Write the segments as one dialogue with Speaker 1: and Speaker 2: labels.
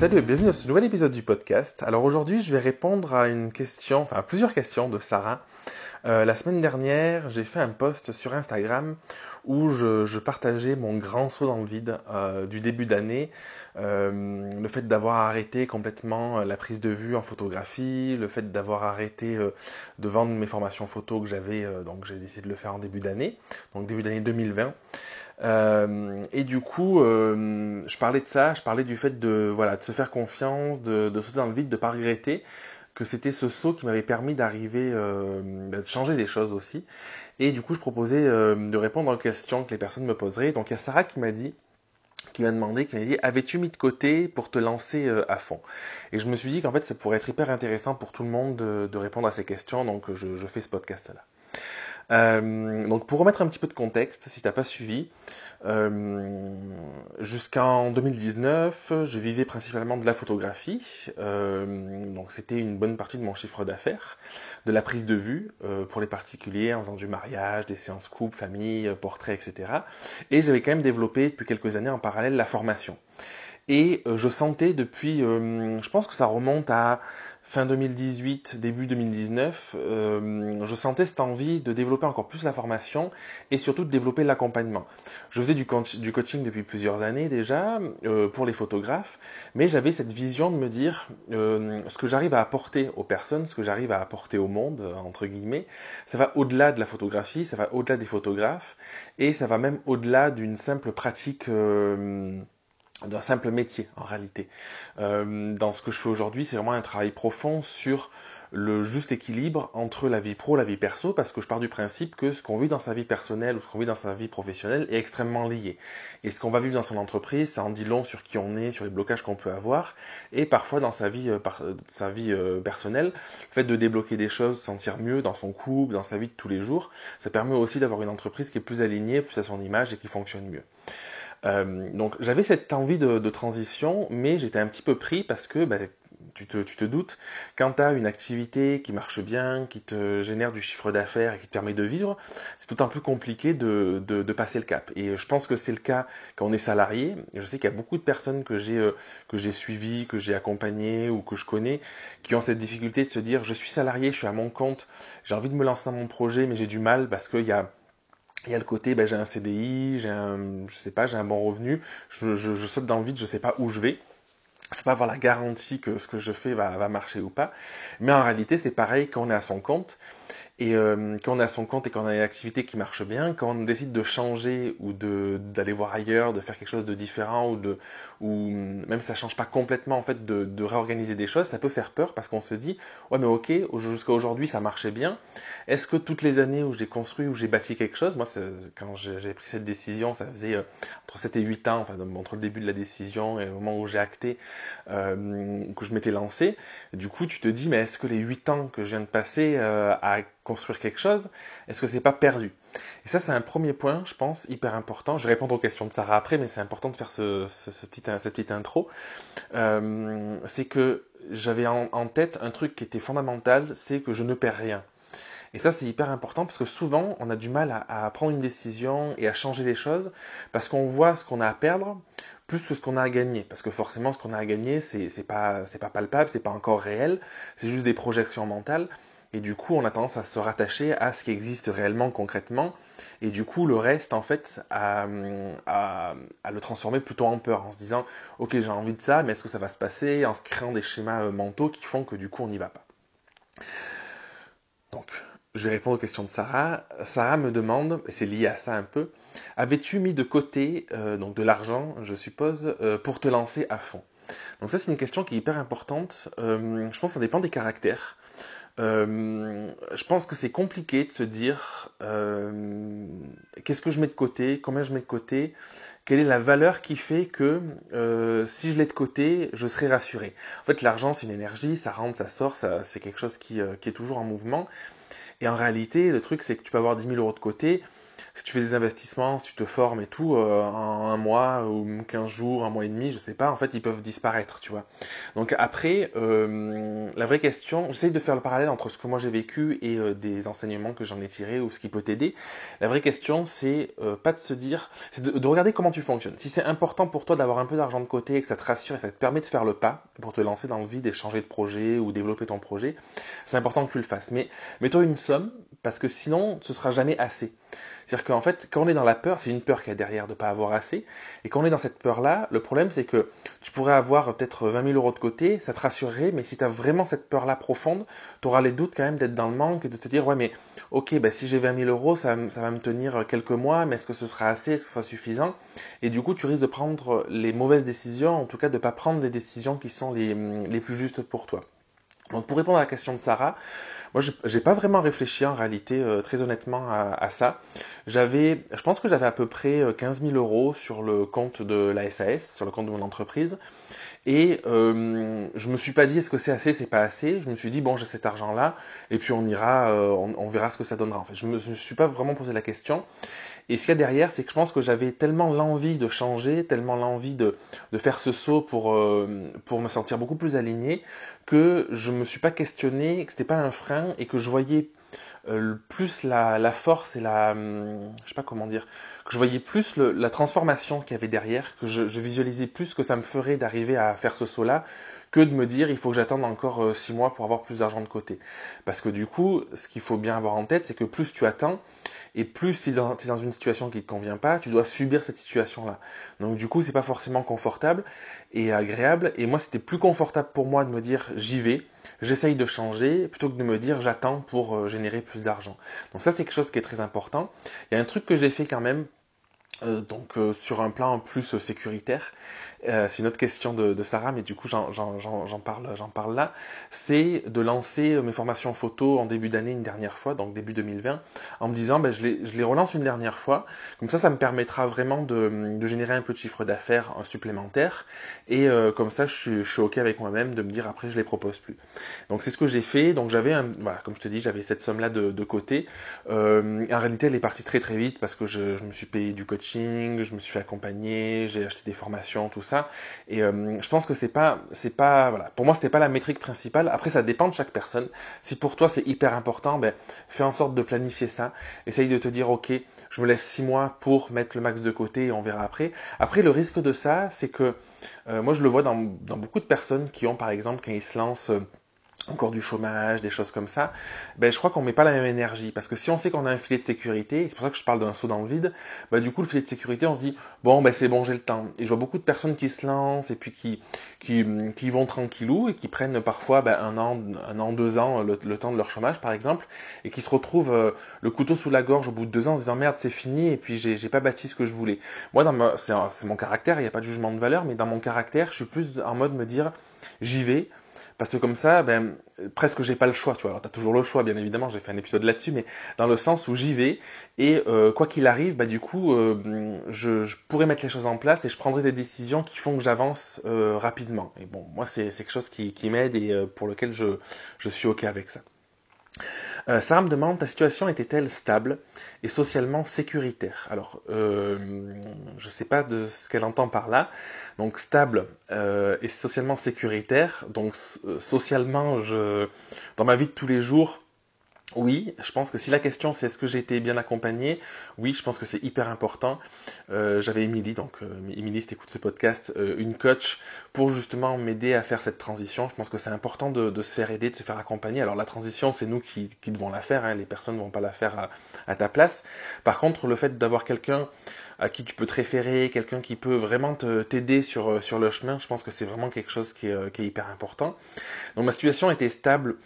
Speaker 1: Salut et bienvenue dans ce nouvel épisode du podcast. Alors aujourd'hui, je vais répondre à une question, enfin à plusieurs questions de Sarah. Euh, la semaine dernière, j'ai fait un post sur Instagram où je, partageais mon grand saut dans le vide euh, du début d'année, euh, le fait d'avoir arrêté complètement la prise de vue en photographie, le fait d'avoir arrêté de vendre mes formations photo que j'avais, donc j'ai décidé de le faire en début d'année, donc début d'année 2020. Euh, et du coup, euh, je parlais de ça, je parlais du fait de, voilà, de se faire confiance, de, sauter dans le vide, de pas regretter, que c'était ce saut qui m'avait permis d'arriver, euh, bah, de changer les choses aussi. Et du coup, je proposais de répondre aux questions que les personnes me poseraient. Donc il y a Sarah qui m'a dit, qui m'a demandé, qui m'a dit, avais-tu mis de côté pour te lancer à fond? Et je me suis dit qu'en fait, ça pourrait être hyper intéressant pour tout le monde de, répondre à ces questions, donc je fais ce podcast-là. Euh, donc pour remettre un petit peu de contexte, si tu n'as pas suivi, euh, jusqu'en 2019, je vivais principalement de la photographie. Euh, donc c'était une bonne partie de mon chiffre d'affaires, de la prise de vue pour les particuliers en faisant du mariage, des séances couple, famille, portraits, etc. Et j'avais quand même développé depuis quelques années en parallèle la formation. Et je sentais depuis, je pense que ça remonte à fin 2018, début 2019, euh, je sentais cette envie de développer encore plus la formation et surtout de développer l'accompagnement. Je faisais du, coaching depuis plusieurs années déjà euh, pour les photographes, mais j'avais cette vision de me dire euh, ce que j'arrive à apporter aux personnes, ce que j'arrive à apporter au monde, entre guillemets, ça va au-delà de la photographie, ça va au-delà des photographes et ça va même au-delà d'une simple pratique d'un simple métier en réalité. Euh, dans ce que je fais aujourd'hui, c'est vraiment un travail profond sur le juste équilibre entre la vie pro la vie perso, parce que je pars du principe que ce qu'on vit dans sa vie personnelle ou ce qu'on vit dans sa vie professionnelle est extrêmement lié. Et ce qu'on va vivre dans son entreprise, ça en dit long sur qui on est, sur les blocages qu'on peut avoir, et parfois dans sa vie, euh, sa vie euh, personnelle, le fait de débloquer des choses, se sentir mieux dans son couple, dans sa vie de tous les jours, ça permet aussi d'avoir une entreprise qui est plus alignée, plus à son image et qui fonctionne mieux. Euh, donc j'avais cette envie de, transition, mais j'étais un petit peu pris parce que bah, tu, te, doutes, quand tu as une activité qui marche bien, qui te génère du chiffre d'affaires et qui te permet de vivre, c'est d'autant plus compliqué de, de, passer le cap. Et je pense que c'est le cas quand on est salarié. Je sais qu'il y a beaucoup de personnes que j'ai euh, que j'ai suivies, que j'ai accompagnées ou que je connais, qui ont cette difficulté de se dire je suis salarié, je suis à mon compte, j'ai envie de me lancer dans mon projet, mais j'ai du mal parce qu'il y a il y a le côté, ben, j'ai un CDI, j'ai un, je sais pas, j'ai un bon revenu, je, je, saute dans le vide, je sais pas où je vais. Je peux pas avoir la garantie que ce que je fais va, va marcher ou pas. Mais en réalité, c'est pareil quand on est à son compte. Et euh, quand on à son compte et qu'on a une activité qui marche bien, quand on décide de changer ou d'aller voir ailleurs, de faire quelque chose de différent ou de ou même ça change pas complètement en fait de, réorganiser des choses, ça peut faire peur parce qu'on se dit ouais mais ok jusqu'à aujourd'hui ça marchait bien. Est-ce que toutes les années où j'ai construit ou j'ai bâti quelque chose, moi quand j'ai pris cette décision, ça faisait euh, entre 7 et 8 ans, enfin entre le début de la décision et le moment où j'ai acté euh, que je m'étais lancé, du coup tu te dis mais est-ce que les 8 ans que je viens de passer à construire quelque chose, est-ce que c'est pas perdu? Et ça, c'est un premier point, je pense, hyper important. Je vais répondre aux questions de Sarah après, mais c'est important de faire ce, petit, cette petite intro. Euh, c'est que j'avais en, tête un truc qui était fondamental, c'est que je ne perds rien. Et ça, c'est hyper important parce que souvent, on a du mal à, prendre une décision et à changer les choses parce qu'on voit ce qu'on a à perdre plus que ce qu'on a à gagner. Parce que forcément, ce qu'on a à gagner, c'est pas palpable, c'est pas encore réel, c'est juste des projections mentales. Et du coup, on a tendance à se rattacher à ce qui existe réellement, concrètement. Et du coup, le reste, en fait, à, le transformer plutôt en peur, en se disant, ok, j'ai envie de ça, mais est-ce que ça va se passer? En se créant des schémas euh, mentaux qui font que du coup, on n'y va pas. Donc, je vais répondre aux questions de Sarah. Sarah me demande, et c'est lié à ça un peu, avais-tu mis de côté euh, donc de l'argent, je suppose, euh, pour te lancer à fond? Donc ça, c'est une question qui est hyper importante. je pense que ça dépend des caractères. Euh, je pense que c'est compliqué de se dire euh, qu'est-ce que je mets de côté, combien je mets de côté, quelle est la valeur qui fait que euh, si je l'ai de côté, je serai rassuré. En fait, l'argent, c'est une énergie, ça rentre, ça sort, c'est quelque chose qui, qui, est toujours en mouvement. Et en réalité, le truc, c'est que tu peux avoir 10 000 euros de côté, si tu fais des investissements, si tu te formes et tout, euh, en un mois ou 15 jours, un mois et demi, je sais pas, en fait, ils peuvent disparaître, tu vois. Donc après, euh, la vraie question, j'essaie de faire le parallèle entre ce que moi j'ai vécu et euh, des enseignements que j'en ai tirés ou ce qui peut t'aider. La vraie question, c'est pas de se dire, c'est de, de, regarder comment tu fonctionnes. Si c'est important pour toi d'avoir un peu d'argent de côté et que ça te rassure et ça te permet de faire le pas pour te lancer dans le vide et changer de projet ou développer ton projet, c'est important que tu le fasses. Mais mets-toi une somme parce que sinon, ce sera jamais assez. C'est-à-dire qu'en fait, quand on est dans la peur, c'est une peur qu'il y a derrière de ne pas avoir assez. Et quand on est dans cette peur-là, le problème, c'est que tu pourrais avoir peut-être 20 000 euros de côté, ça te rassurerait, mais si tu as vraiment cette peur-là profonde, tu auras les doutes quand même d'être dans le manque et de te dire, ouais, mais ok, bah, si j'ai 20 000 euros, ça, va me tenir quelques mois, mais est-ce que ce sera assez, est-ce que ce sera suffisant? Et du coup, tu risques de prendre les mauvaises décisions, en tout cas de ne pas prendre des décisions qui sont les, les plus justes pour toi. Donc pour répondre à la question de Sarah, moi, j'ai pas vraiment réfléchi en réalité, euh, très honnêtement, à, ça. J'avais, je pense que j'avais à peu près 15 euh, 000 euros sur le compte de la SAS, sur le compte de mon entreprise. Et euh, je me suis pas dit est-ce que c'est assez, c'est pas assez? Je me suis dit bon j'ai cet argent là et puis on ira, euh, on, verra ce que ça donnera. En fait, je me, me suis pas vraiment posé la question. Et ce qu'il y a derrière, c'est que je pense que j'avais tellement l'envie de changer, tellement l'envie de, faire ce saut pour, euh, pour me sentir beaucoup plus aligné, que je me suis pas questionné, que c'était pas un frein et que je voyais euh, plus la, force et la, hum, je sais pas comment dire, que je voyais plus la transformation qu'il y avait derrière, que je, je, visualisais plus que ça me ferait d'arriver à faire ce saut-là, que de me dire il faut que j'attende encore euh, six mois pour avoir plus d'argent de côté. Parce que du coup, ce qu'il faut bien avoir en tête, c'est que plus tu attends, et plus tu es, dans, une situation qui ne te convient pas, tu dois subir cette situation-là. Donc du coup, c'est pas forcément confortable et agréable. Et moi, c'était plus confortable pour moi de me dire j'y vais, j'essaye de changer, plutôt que de me dire j'attends pour euh, générer plus d'argent. Donc ça, c'est quelque chose qui est très important. Il y a un truc que j'ai fait quand même euh, donc euh, sur un plan plus sécuritaire, euh, c'est une autre question de, Sarah, mais du coup j'en parle, là, c'est de lancer mes formations photo en début d'année une dernière fois, donc début 2020, en me disant ben, je, les, relance une dernière fois, comme ça ça me permettra vraiment de, générer un peu de chiffre d'affaires supplémentaire, et comme ça je suis, ok avec moi-même de me dire après je les propose plus. Donc c'est ce que j'ai fait, donc j'avais, voilà, comme je te dis, j'avais cette somme là de, de côté. en réalité elle est partie très très vite parce que je, je me suis payé du coaching je me suis fait accompagner, j'ai acheté des formations, tout ça. Et euh, je pense que c'est pas, c'est pas, voilà. Pour moi, c'était pas la métrique principale. Après, ça dépend de chaque personne. Si pour toi c'est hyper important, ben fais en sorte de planifier ça. Essaye de te dire, ok, je me laisse six mois pour mettre le max de côté et on verra après. Après, le risque de ça, c'est que euh, moi je le vois dans, dans, beaucoup de personnes qui ont, par exemple, quand ils se lancent euh, encore du chômage, des choses comme ça, ben je crois qu'on met pas la même énergie. Parce que si on sait qu'on a un filet de sécurité, c'est pour ça que je parle d'un saut dans le vide, ben du coup le filet de sécurité, on se dit bon ben c'est bon, j'ai le temps. Et je vois beaucoup de personnes qui se lancent et puis qui qui, vont tranquillou et qui prennent parfois ben, un an, un an, deux ans le, temps de leur chômage par exemple, et qui se retrouvent euh, le couteau sous la gorge au bout de deux ans en se disant merde c'est fini et puis j'ai pas bâti ce que je voulais. Moi dans c'est mon caractère, il n'y a pas de jugement de valeur, mais dans mon caractère, je suis plus en mode me dire j'y vais parce que comme ça, ben, presque j'ai pas le choix, tu vois. Alors t'as toujours le choix, bien évidemment, j'ai fait un épisode là-dessus, mais dans le sens où j'y vais, et euh, quoi qu'il arrive, bah du coup, euh, je, pourrais mettre les choses en place et je prendrai des décisions qui font que j'avance euh, rapidement. Et bon, moi c'est quelque chose qui, m'aide et pour lequel je suis ok avec ça. Euh, Sarah me demande ta situation était-elle stable et socialement sécuritaire? Alors, euh, je ne sais pas de ce qu'elle entend par là. Donc stable euh, et socialement sécuritaire. Donc socialement, dans ma vie de tous les jours, oui, je pense que si la question c'est est-ce que j'ai été bien accompagné, oui, je pense que c'est hyper important. Euh, J'avais Émilie, donc euh, Émilie, si tu écoutes ce podcast, euh, une coach pour justement m'aider à faire cette transition. Je pense que c'est important de, de, se faire aider, de se faire accompagner. Alors la transition, c'est nous qui, qui, devons la faire, hein, les personnes ne vont pas la faire à, à ta place. Par contre, le fait d'avoir quelqu'un à qui tu peux te référer, quelqu'un qui peut vraiment t'aider sur, euh, sur le chemin, je pense que c'est vraiment quelque chose qui est, euh, qui est hyper important. Donc ma situation était stable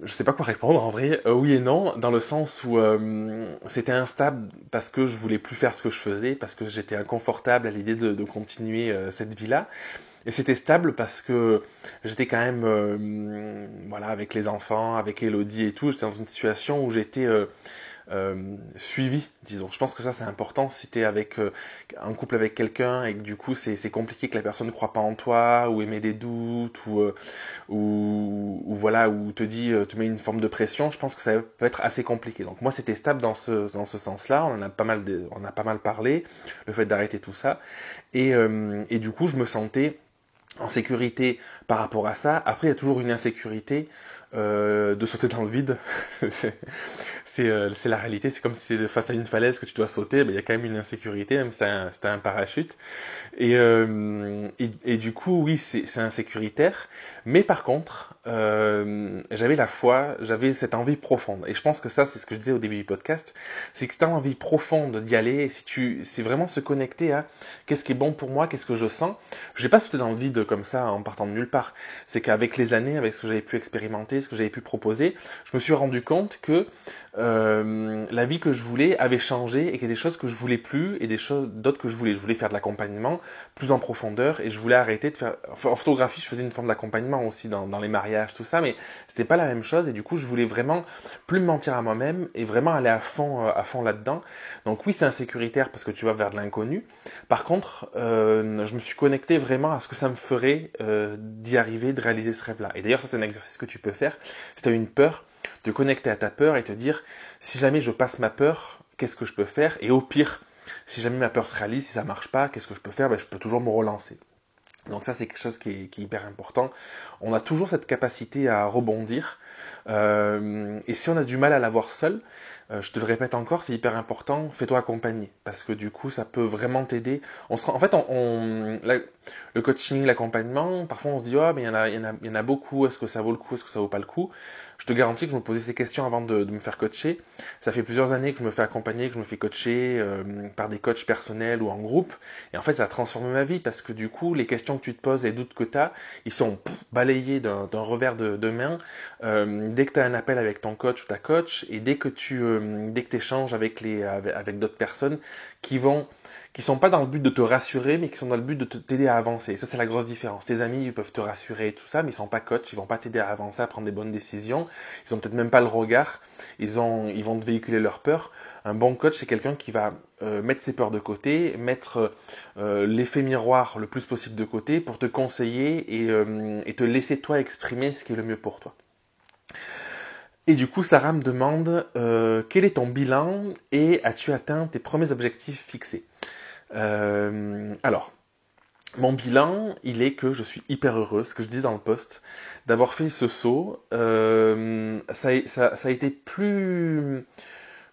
Speaker 1: je sais pas quoi répondre en vrai, euh, oui et non, dans le sens où euh, c'était instable parce que je voulais plus faire ce que je faisais, parce que j'étais inconfortable à l'idée de, continuer euh, cette vie-là. Et c'était stable parce que j'étais quand même, voilà, avec les enfants, avec Elodie et tout, j'étais dans une situation où j'étais euh, suivi, disons. Je pense que ça c'est important si tu es avec euh, un couple avec quelqu'un et que du coup c'est compliqué que la personne ne croit pas en toi ou émet des doutes ou, euh, voilà ou te dit te met une forme de pression. Je pense que ça peut être assez compliqué. Donc moi c'était stable dans ce sens-là. On en a pas mal parlé le fait d'arrêter tout ça et, du coup je me sentais en sécurité par rapport à ça. Après, il y a toujours une insécurité euh, de sauter dans le vide. Euh, c'est la réalité. C'est comme si c'est face à une falaise que tu dois sauter. Il y a quand même une insécurité, même si c'est un, un, parachute. Et, euh, et, du coup, oui, c'est insécuritaire. Mais par contre, euh, j'avais la foi, j'avais cette envie profonde. Et je pense que ça, c'est ce que je disais au début du podcast, c'est que si tu as envie profonde d'y aller, si tu, c'est vraiment se connecter à qu'est-ce qui est bon pour moi, qu'est-ce que je sens. Je n'ai pas sauté dans le vide comme ça en partant de nulle part. C'est qu'avec les années, avec ce que j'avais pu expérimenter, ce que j'avais pu proposer, je me suis rendu compte que euh, la vie que je voulais avait changé et qu'il y a des choses que je voulais plus et des choses d'autres que je voulais. Je voulais faire de l'accompagnement plus en profondeur et je voulais arrêter de faire. en photographie, je faisais une forme d'accompagnement aussi dans, dans les mariages, tout ça, mais c'était pas la même chose et du coup, je voulais vraiment plus me mentir à moi-même et vraiment aller à fond, euh, à fond là-dedans. Donc oui, c'est insécuritaire parce que tu vas vers de l'inconnu. Par contre, euh, je me suis connecté vraiment à ce que ça me ferait euh, d'y arriver, de réaliser ce rêve-là. Et d'ailleurs, ça c'est un exercice que tu peux faire. Si tu as une peur, te connecter à ta peur et te dire si jamais je passe ma peur, qu'est-ce que je peux faire? Et au pire, si jamais ma peur se réalise, si ça marche pas, qu'est-ce que je peux faire? Ben, Je peux toujours me relancer. Donc ça, c'est quelque chose qui est, hyper important. On a toujours cette capacité à rebondir. Euh, et si on a du mal à l'avoir seul, euh, je te le répète encore, c'est hyper important, fais-toi accompagner. Parce que du coup, ça peut vraiment t'aider. On en fait, on, le coaching, l'accompagnement, parfois on se dit, oh, mais il y, y il y en a beaucoup, est-ce que ça vaut le coup, est-ce que ça vaut pas le coup? Je te garantis que je me posais ces questions avant de, me faire coacher. Ça fait plusieurs années que je me fais accompagner, que je me fais coacher euh, par des coachs personnels ou en groupe. Et en fait, ça a transformé ma vie parce que du coup, les questions que tu te poses, les doutes que tu as, ils sont balayés d'un revers de, main. Euh, dès que tu as un appel avec ton coach ou ta coach, et dès que tu euh, dès que échanges avec, les, avec d'autres personnes qui vont qui sont pas dans le but de te rassurer, mais qui sont dans le but de t'aider à avancer. Ça, c'est la grosse différence. Tes amis, ils peuvent te rassurer et tout ça, mais ils sont pas coachs, ils vont pas t'aider à avancer, à prendre des bonnes décisions. Ils ont peut-être même pas le regard. Ils ont, ils vont te véhiculer leur peur. Un bon coach, c'est quelqu'un qui va euh, mettre ses peurs de côté, mettre euh, l'effet miroir le plus possible de côté pour te conseiller et, euh, et te laisser toi exprimer ce qui est le mieux pour toi. Et du coup, Sarah me demande euh, quel est ton bilan et as-tu atteint tes premiers objectifs fixés? Euh, Alors, mon bilan, il est que je suis hyper heureux, ce que je dis dans le post, d'avoir fait ce saut. Euh, ça, a été plus,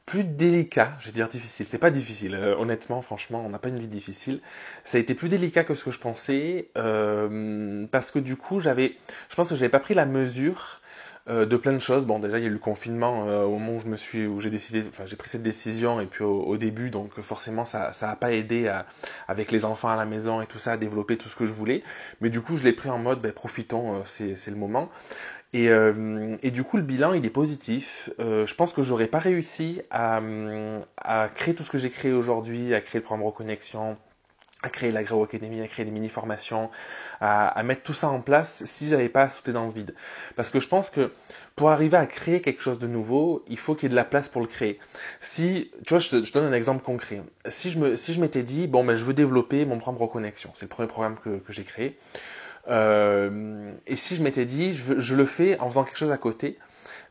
Speaker 1: plus délicat, je vais dire difficile. C'est pas difficile, honnêtement, franchement, on n'a pas une vie difficile. Ça a été plus délicat que ce que je pensais, parce que du coup, j'avais, je pense que j'avais pas pris la mesure euh, de plein de choses. Bon, déjà, il y a eu le confinement euh, au moment où je me suis, où j'ai décidé, enfin, j'ai pris cette décision et puis au, début, donc forcément, ça, ça a pas aidé avec les enfants à la maison et tout ça à développer tout ce que je voulais. Mais du coup, je l'ai pris en mode, ben, profitons, euh, c'est, le moment. Et, du coup, le bilan, il est positif. je pense que j'aurais pas réussi à, à créer tout ce que j'ai créé aujourd'hui, à créer le programme Reconnexion, à créer l'Agro Academy, à créer des mini-formations, à, mettre tout ça en place si j'avais pas sauté dans le vide. Parce que je pense que pour arriver à créer quelque chose de nouveau, il faut qu'il y ait de la place pour le créer. Si, tu vois, je te, donne un exemple concret. Si je me, si m'étais dit, bon, ben, je veux développer mon programme Reconnexion, c'est le premier programme que, j'ai créé. Euh, et si je m'étais dit, je, le fais en faisant quelque chose à côté,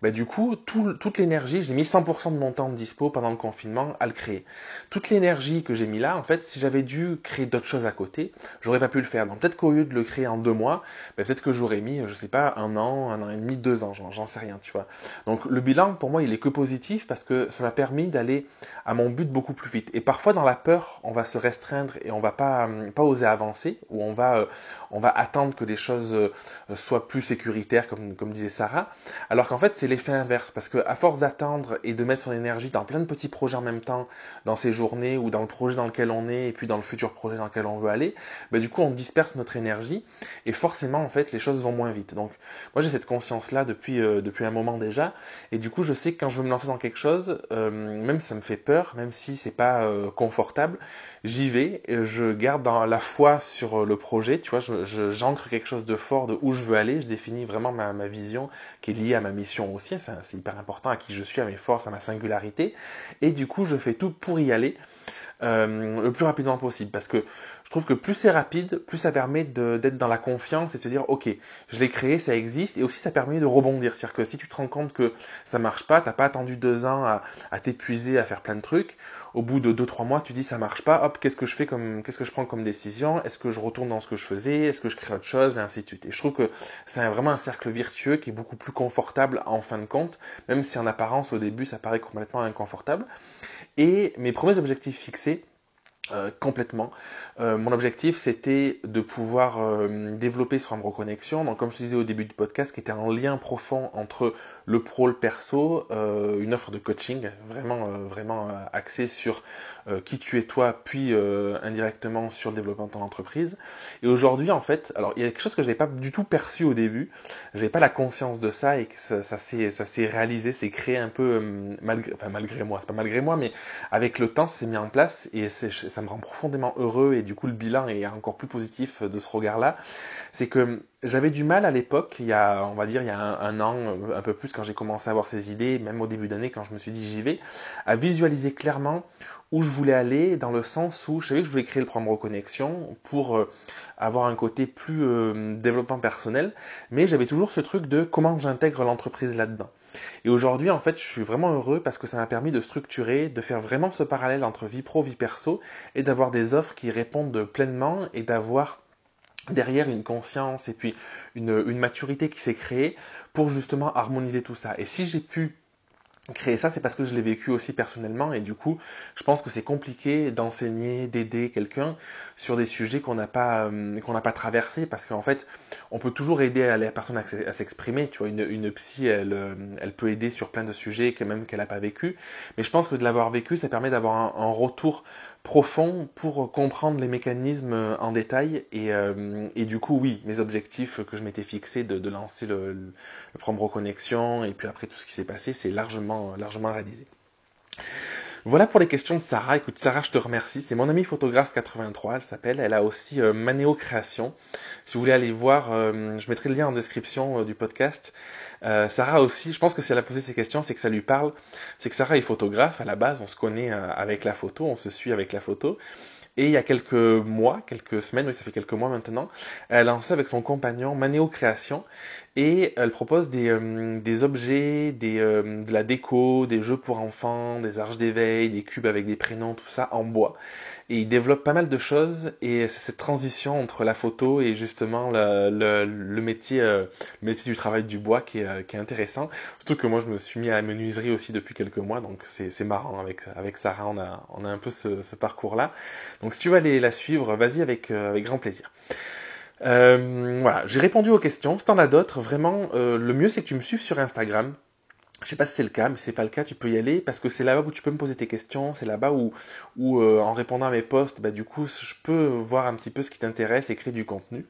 Speaker 1: bah, du coup, toute l'énergie, j'ai mis 100% de mon temps de dispo pendant le confinement à le créer. Toute l'énergie que j'ai mis là, en fait, si j'avais dû créer d'autres choses à côté, j'aurais pas pu le faire. Donc peut-être qu'au lieu de le créer en deux mois, bah, peut-être que j'aurais mis, je sais pas, un an, un an et demi, deux ans, j'en sais rien, tu vois. Donc le bilan, pour moi, il est que positif parce que ça m'a permis d'aller à mon but beaucoup plus vite. Et parfois, dans la peur, on va se restreindre et on va pas, pas oser avancer, ou on va, euh, on va attendre que les choses euh, soient plus sécuritaires, comme, comme disait Sarah. Alors qu'en fait, c'est l'effet inverse, parce que à force d'attendre et de mettre son énergie dans plein de petits projets en même temps, dans ces journées ou dans le projet dans lequel on est et puis dans le futur projet dans lequel on veut aller, bah, du coup on disperse notre énergie et forcément en fait les choses vont moins vite. Donc moi j'ai cette conscience là depuis euh, depuis un moment déjà. Et du coup je sais que quand je veux me lancer dans quelque chose, euh, même si ça me fait peur, même si c'est pas euh, confortable, j'y vais, je garde dans la foi sur le projet, tu vois, j'ancre quelque chose de fort de où je veux aller, je définis vraiment ma, ma vision qui est liée à ma mission c'est hyper important à qui je suis, à mes forces, à ma singularité, et du coup je fais tout pour y aller. Euh, le plus rapidement possible. Parce que je trouve que plus c'est rapide, plus ça permet d'être dans la confiance et de se dire, ok, je l'ai créé, ça existe, et aussi ça permet de rebondir. C'est-à-dire que si tu te rends compte que ça marche pas, t'as pas attendu deux ans à, t'épuiser, à faire plein de trucs, au bout de deux, trois mois, tu dis ça marche pas, hop, qu'est-ce que je fais comme, qu'est-ce que je prends comme décision, est-ce que je retourne dans ce que je faisais, est-ce que je crée autre chose, et ainsi de suite. Et je trouve que c'est vraiment un cercle virtueux qui est beaucoup plus confortable en fin de compte, même si en apparence au début ça paraît complètement inconfortable. Et mes premiers objectifs fixés, euh, complètement. Euh, mon objectif, c'était de pouvoir euh, développer programme reconnexion. Donc, comme je te disais au début du podcast, qui était un lien profond entre le pro, le perso, une offre de coaching vraiment, vraiment axée sur qui tu es toi, puis indirectement sur le développement de ton entreprise. Et aujourd'hui, en fait, alors il y a quelque chose que je n'avais pas du tout perçu au début. Je n'avais pas la conscience de ça et que ça, ça s'est réalisé, c'est créé un peu malgré, moi, malgré moi, mais avec le temps, c'est mis en place et c'est ça me rend profondément heureux et du coup le bilan est encore plus positif de ce regard-là, c'est que j'avais du mal à l'époque, il y a, on va dire, il y a un, an, un peu plus quand j'ai commencé à avoir ces idées, même au début d'année quand je me suis dit j'y vais, à visualiser clairement où je voulais aller dans le sens où je savais que je voulais créer le programme Reconnexion pour euh, avoir un côté plus euh, développement personnel, mais j'avais toujours ce truc de comment j'intègre l'entreprise là-dedans. Et aujourd'hui, en fait, je suis vraiment heureux parce que ça m'a permis de structurer, de faire vraiment ce parallèle entre vie pro, vie perso, et d'avoir des offres qui répondent pleinement et d'avoir derrière une conscience et puis une, maturité qui s'est créée pour justement harmoniser tout ça. Et si j'ai pu créer ça, c'est parce que je l'ai vécu aussi personnellement et du coup, je pense que c'est compliqué d'enseigner, d'aider quelqu'un sur des sujets qu'on n'a pas euh, qu'on n'a pas traversés parce qu'en fait, on peut toujours aider la personne à, s'exprimer. Tu vois, une, une psy, elle, euh, peut aider sur plein de sujets même qu'elle n'a pas vécu. Mais je pense que de l'avoir vécu, ça permet d'avoir un, retour profond pour comprendre les mécanismes en détail et, euh, et du coup, oui, mes objectifs que je m'étais fixé de, lancer le, le, Reconnexion et puis après tout ce qui s'est passé, c'est largement largement, réalisé. Voilà pour les questions de Sarah. Écoute, Sarah, je te remercie. C'est mon amie photographe 83, elle s'appelle. Elle a aussi euh, Manéo Création. Si vous voulez aller voir, euh, je mettrai le lien en description euh, du podcast. Sarah aussi, je pense que si elle a posé ces questions, c'est que ça lui parle. C'est que Sarah est photographe à la base, on se connaît avec la photo, on se suit avec la photo. Et il y a quelques mois, quelques semaines, oui, ça fait quelques mois maintenant, elle a lancé avec son compagnon Manéo Création et elle propose des, euh, objets, des, euh, de la déco, des jeux pour enfants, des arches d'éveil, des cubes avec des prénoms, tout ça en bois. Et il développe pas mal de choses et c'est cette transition entre la photo et justement le, le, métier, euh, métier du travail du bois qui est, qui est intéressant. Surtout que moi je me suis mis à la menuiserie aussi depuis quelques mois, donc c'est marrant avec, avec Sarah, on a, on a un peu ce, ce parcours-là. Donc si tu veux aller la suivre, vas-y avec, avec grand plaisir. Euh, voilà, j'ai répondu aux questions. Si t'en as d'autres, vraiment, euh, le mieux c'est que tu me suives sur Instagram. Je sais pas si c'est le cas, mais si c'est pas le cas, tu peux y aller parce que c'est là-bas où tu peux me poser tes questions. C'est là-bas où, euh, en répondant à mes posts, bah, du coup, je peux voir un petit peu ce qui t'intéresse et créer du contenu.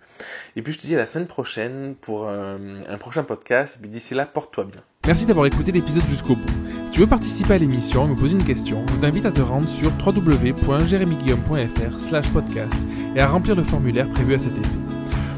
Speaker 1: Et puis je te dis à la semaine prochaine pour un, un prochain podcast. Et puis d'ici là, porte-toi bien.
Speaker 2: Merci d'avoir écouté l'épisode jusqu'au bout. Si tu veux participer à l'émission et me poser une question, je t'invite à te rendre sur www.jeremyguillaume.fr podcast et à remplir le formulaire prévu à cet effet.